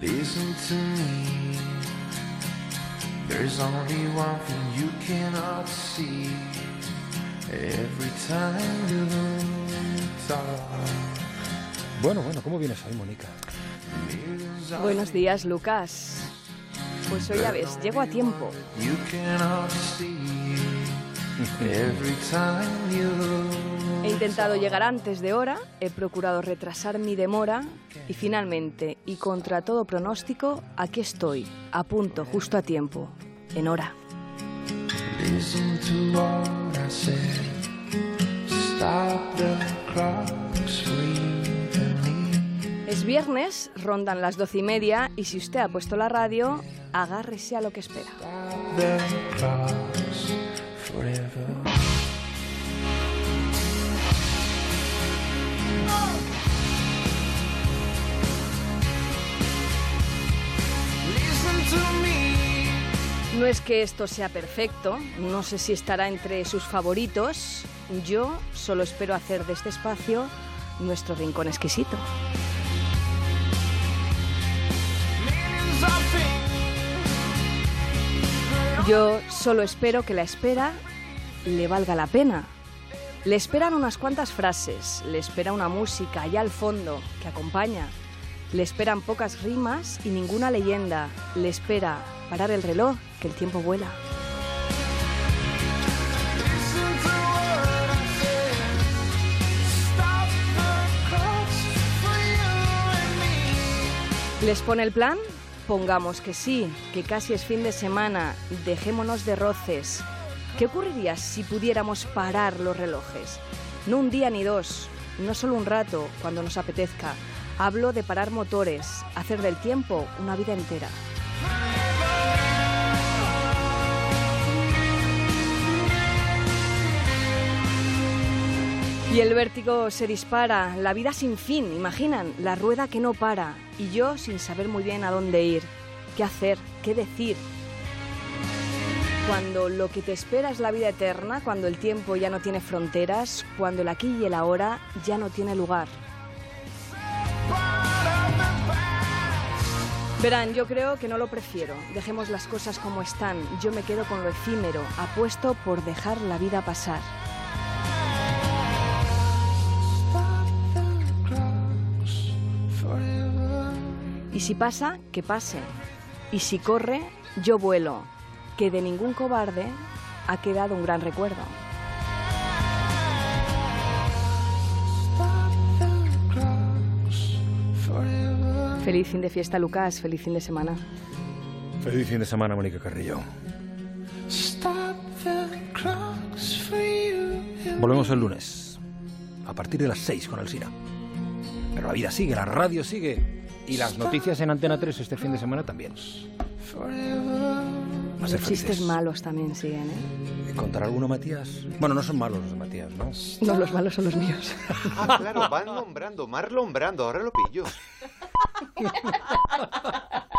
Listen to me. There's only one thing you cannot see. Every time you talk. Bueno, bueno, ¿cómo vienes hoy, Mónica? Buenos días, Lucas. Pues hoy ya ves, llego a tiempo. You cannot see. Every time you intentado llegar antes de hora, he procurado retrasar mi demora y finalmente, y contra todo pronóstico, aquí estoy, a punto, justo a tiempo, en hora. Es viernes, rondan las doce y media y si usted ha puesto la radio, agárrese a lo que espera. No es que esto sea perfecto, no sé si estará entre sus favoritos, yo solo espero hacer de este espacio nuestro rincón exquisito. Yo solo espero que la espera le valga la pena. Le esperan unas cuantas frases, le espera una música allá al fondo que acompaña, le esperan pocas rimas y ninguna leyenda, le espera parar el reloj, que el tiempo vuela. ¿Les pone el plan? Pongamos que sí, que casi es fin de semana, dejémonos de roces. ¿Qué ocurriría si pudiéramos parar los relojes? No un día ni dos, no solo un rato, cuando nos apetezca. Hablo de parar motores, hacer del tiempo una vida entera. Y el vértigo se dispara, la vida sin fin, imaginan, la rueda que no para, y yo sin saber muy bien a dónde ir, qué hacer, qué decir. Cuando lo que te espera es la vida eterna, cuando el tiempo ya no tiene fronteras, cuando el aquí y el ahora ya no tiene lugar. Verán, yo creo que no lo prefiero. Dejemos las cosas como están. Yo me quedo con lo efímero. Apuesto por dejar la vida pasar. Y si pasa, que pase. Y si corre, yo vuelo. Que de ningún cobarde ha quedado un gran recuerdo. Feliz fin de fiesta, Lucas. Feliz fin de semana. Feliz fin de semana, Mónica Carrillo. Volvemos el lunes, a partir de las 6 con Alsina. Pero la vida sigue, la radio sigue. Y las noticias en Antena 3 este fin de semana también. A ser Los chistes malos también siguen, ¿eh? ¿Contará alguno, Matías? Bueno, no son malos los de Matías, ¿no? No, los malos son los míos. Ah, claro, van nombrando, Marlon Brando, ahora lo pillo.